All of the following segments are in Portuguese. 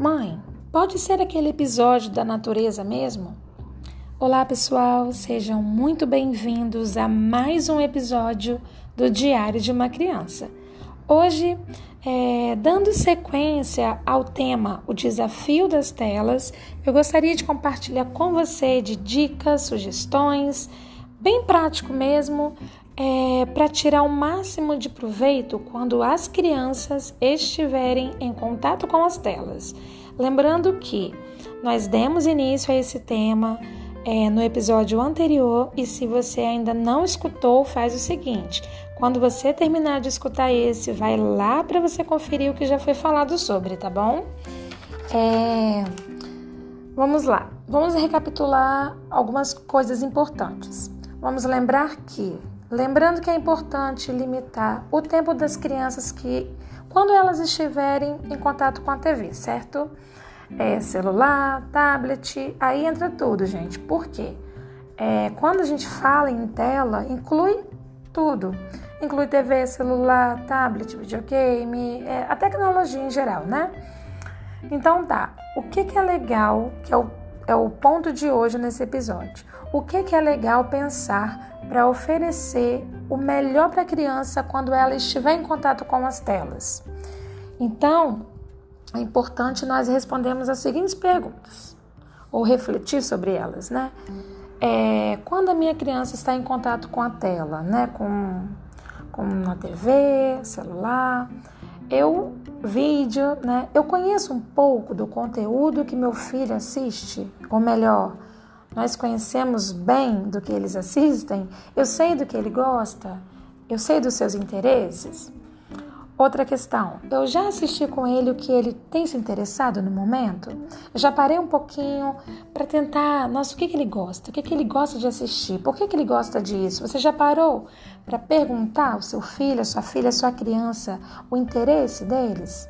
Mãe, pode ser aquele episódio da natureza mesmo? Olá, pessoal, sejam muito bem-vindos a mais um episódio do Diário de uma Criança. Hoje, é, dando sequência ao tema O Desafio das Telas, eu gostaria de compartilhar com você de dicas, sugestões, bem prático mesmo, é, para tirar o máximo de proveito quando as crianças estiverem em contato com as telas. Lembrando que nós demos início a esse tema é, no episódio anterior e se você ainda não escutou, faz o seguinte: quando você terminar de escutar esse, vai lá para você conferir o que já foi falado sobre, tá bom? É, vamos lá, vamos recapitular algumas coisas importantes. Vamos lembrar que Lembrando que é importante limitar o tempo das crianças que, quando elas estiverem em contato com a TV, certo? É, celular, tablet, aí entra tudo, gente. Por quê? É, quando a gente fala em tela, inclui tudo. Inclui TV, celular, tablet, videogame, é, a tecnologia em geral, né? Então tá, o que, que é legal, que é o, é o ponto de hoje nesse episódio. O que, que é legal pensar para oferecer o melhor para a criança quando ela estiver em contato com as telas. Então, é importante nós respondermos as seguintes perguntas, ou refletir sobre elas, né? É, quando a minha criança está em contato com a tela, né? Com, com a TV, celular, eu vídeo, né? Eu conheço um pouco do conteúdo que meu filho assiste, ou melhor, nós conhecemos bem do que eles assistem, eu sei do que ele gosta, eu sei dos seus interesses. Outra questão, eu já assisti com ele o que ele tem se interessado no momento? Eu já parei um pouquinho para tentar, nossa, o que, que ele gosta? O que, que ele gosta de assistir? Por que, que ele gosta disso? Você já parou para perguntar ao seu filho, a sua filha, a sua criança o interesse deles?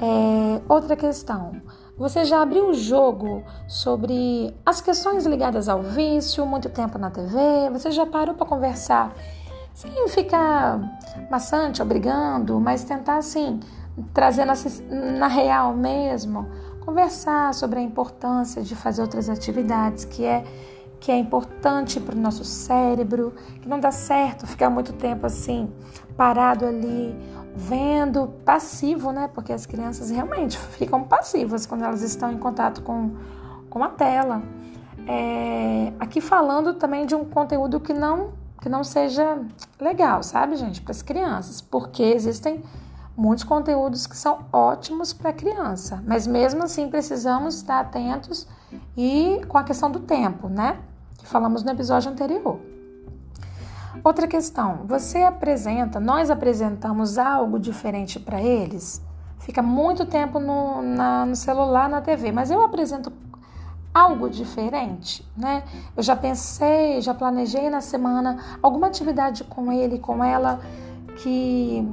É, outra questão, você já abriu o jogo sobre as questões ligadas ao vício, muito tempo na TV? Você já parou para conversar sem ficar maçante, obrigando, mas tentar assim, trazendo assim, na real mesmo, conversar sobre a importância de fazer outras atividades que é que é importante para o nosso cérebro, que não dá certo ficar muito tempo assim parado ali vendo, passivo, né? Porque as crianças realmente ficam passivas quando elas estão em contato com, com a tela. É, aqui falando também de um conteúdo que não, que não seja legal, sabe, gente, para as crianças, porque existem muitos conteúdos que são ótimos para criança, mas mesmo assim precisamos estar atentos e com a questão do tempo, né? Que falamos no episódio anterior. Outra questão, você apresenta, nós apresentamos algo diferente para eles? Fica muito tempo no, na, no celular, na TV, mas eu apresento algo diferente, né? Eu já pensei, já planejei na semana alguma atividade com ele, com ela, que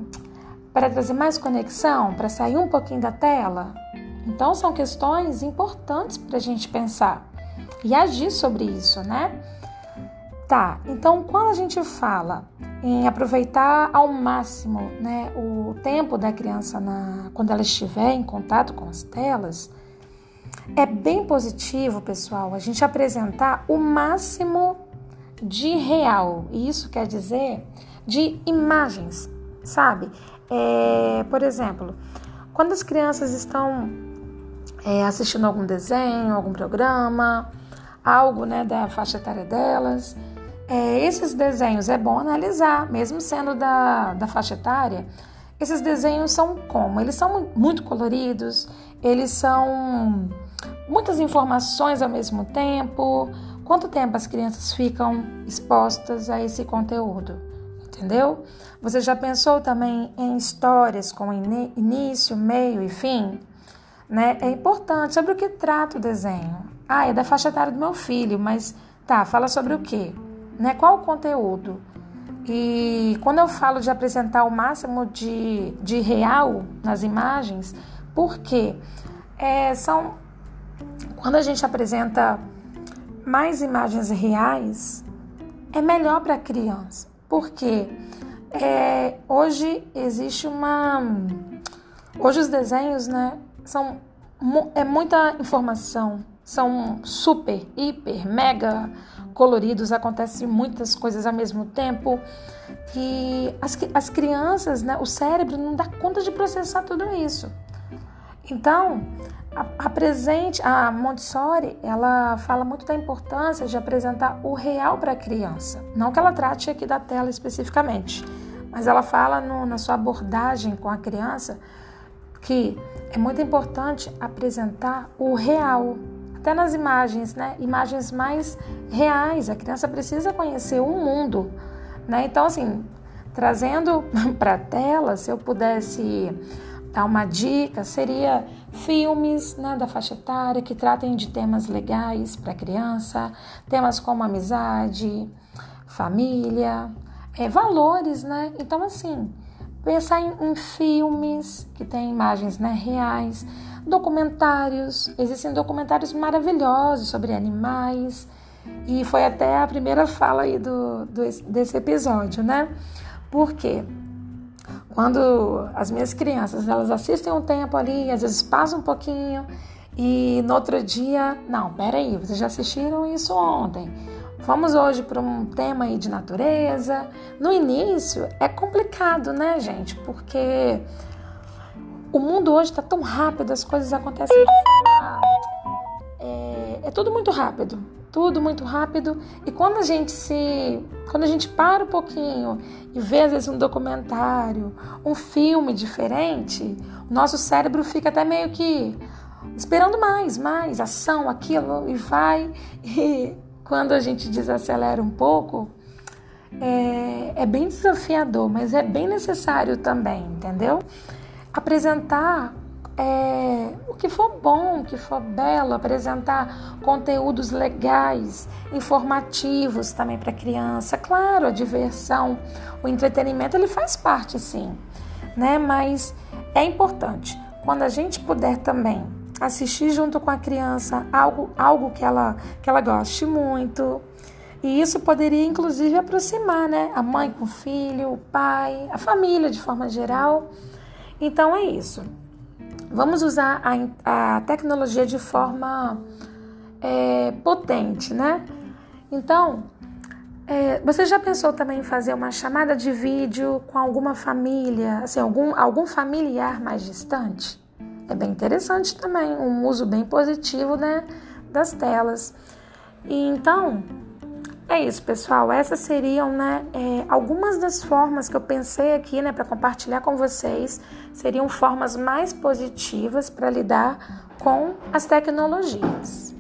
para trazer mais conexão, para sair um pouquinho da tela. Então são questões importantes para a gente pensar e agir sobre isso, né? Tá, então quando a gente fala em aproveitar ao máximo né, o tempo da criança na, quando ela estiver em contato com as telas, é bem positivo, pessoal, a gente apresentar o máximo de real. E isso quer dizer de imagens, sabe? É, por exemplo, quando as crianças estão é, assistindo algum desenho, algum programa, algo né, da faixa etária delas é, esses desenhos é bom analisar, mesmo sendo da, da faixa etária. Esses desenhos são como? Eles são muito coloridos, eles são muitas informações ao mesmo tempo. Quanto tempo as crianças ficam expostas a esse conteúdo? Entendeu? Você já pensou também em histórias com início, meio e fim? Né? É importante. Sobre o que trata o desenho? Ah, é da faixa etária do meu filho, mas tá, fala sobre o quê? Né? Qual o conteúdo? E quando eu falo de apresentar o máximo de, de real nas imagens, porque é, são quando a gente apresenta mais imagens reais, é melhor para a criança. Porque é, hoje existe uma. Hoje os desenhos né, são é muita informação, são super, hiper, mega coloridos, acontecem muitas coisas ao mesmo tempo que as, as crianças, né, o cérebro não dá conta de processar tudo isso. Então, a, a presente, a Montessori, ela fala muito da importância de apresentar o real para a criança. Não que ela trate aqui da tela especificamente, mas ela fala no, na sua abordagem com a criança que é muito importante apresentar o real, até nas imagens, né? Imagens mais reais. A criança precisa conhecer o mundo, né? Então, assim, trazendo para a tela, se eu pudesse dar uma dica, seria filmes né, da faixa etária que tratem de temas legais para a criança, temas como amizade, família, é, valores, né? Então, assim, pensar em, em filmes que têm imagens né, reais, documentários, existem documentários maravilhosos sobre animais, e foi até a primeira fala aí do, do desse episódio, né? Porque quando as minhas crianças elas assistem um tempo ali, às vezes passa um pouquinho e no outro dia, não, peraí, vocês já assistiram isso ontem. Vamos hoje para um tema aí de natureza. No início é complicado, né, gente? Porque o mundo hoje está tão rápido, as coisas acontecem. É, é tudo muito rápido, tudo muito rápido. E quando a gente se. Quando a gente para um pouquinho e vê, às vezes, um documentário, um filme diferente, o nosso cérebro fica até meio que esperando mais, mais, ação, aquilo, e vai. E quando a gente desacelera um pouco, é, é bem desafiador, mas é bem necessário também, entendeu? Apresentar é, o que for bom, o que for belo, apresentar conteúdos legais, informativos também para a criança. Claro, a diversão, o entretenimento, ele faz parte sim, né? Mas é importante quando a gente puder também assistir junto com a criança algo, algo que ela que ela goste muito. E isso poderia inclusive aproximar, né? A mãe com o filho, o pai, a família de forma geral. Então é isso. Vamos usar a, a tecnologia de forma é, potente, né? Então, é, você já pensou também em fazer uma chamada de vídeo com alguma família, assim, algum, algum familiar mais distante? É bem interessante também, um uso bem positivo, né, das telas. E então, é isso, pessoal. Essas seriam né, é, algumas das formas que eu pensei aqui né, para compartilhar com vocês. Seriam formas mais positivas para lidar com as tecnologias.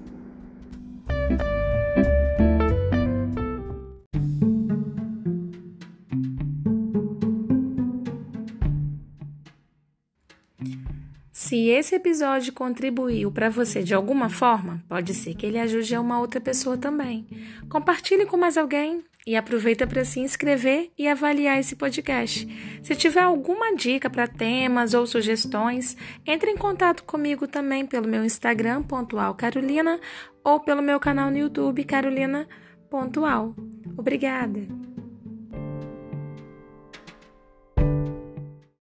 Se esse episódio contribuiu para você de alguma forma, pode ser que ele ajude a uma outra pessoa também. Compartilhe com mais alguém e aproveita para se inscrever e avaliar esse podcast. Se tiver alguma dica para temas ou sugestões, entre em contato comigo também pelo meu Instagram pontual Carolina ou pelo meu canal no YouTube Carolina pontual. Obrigada.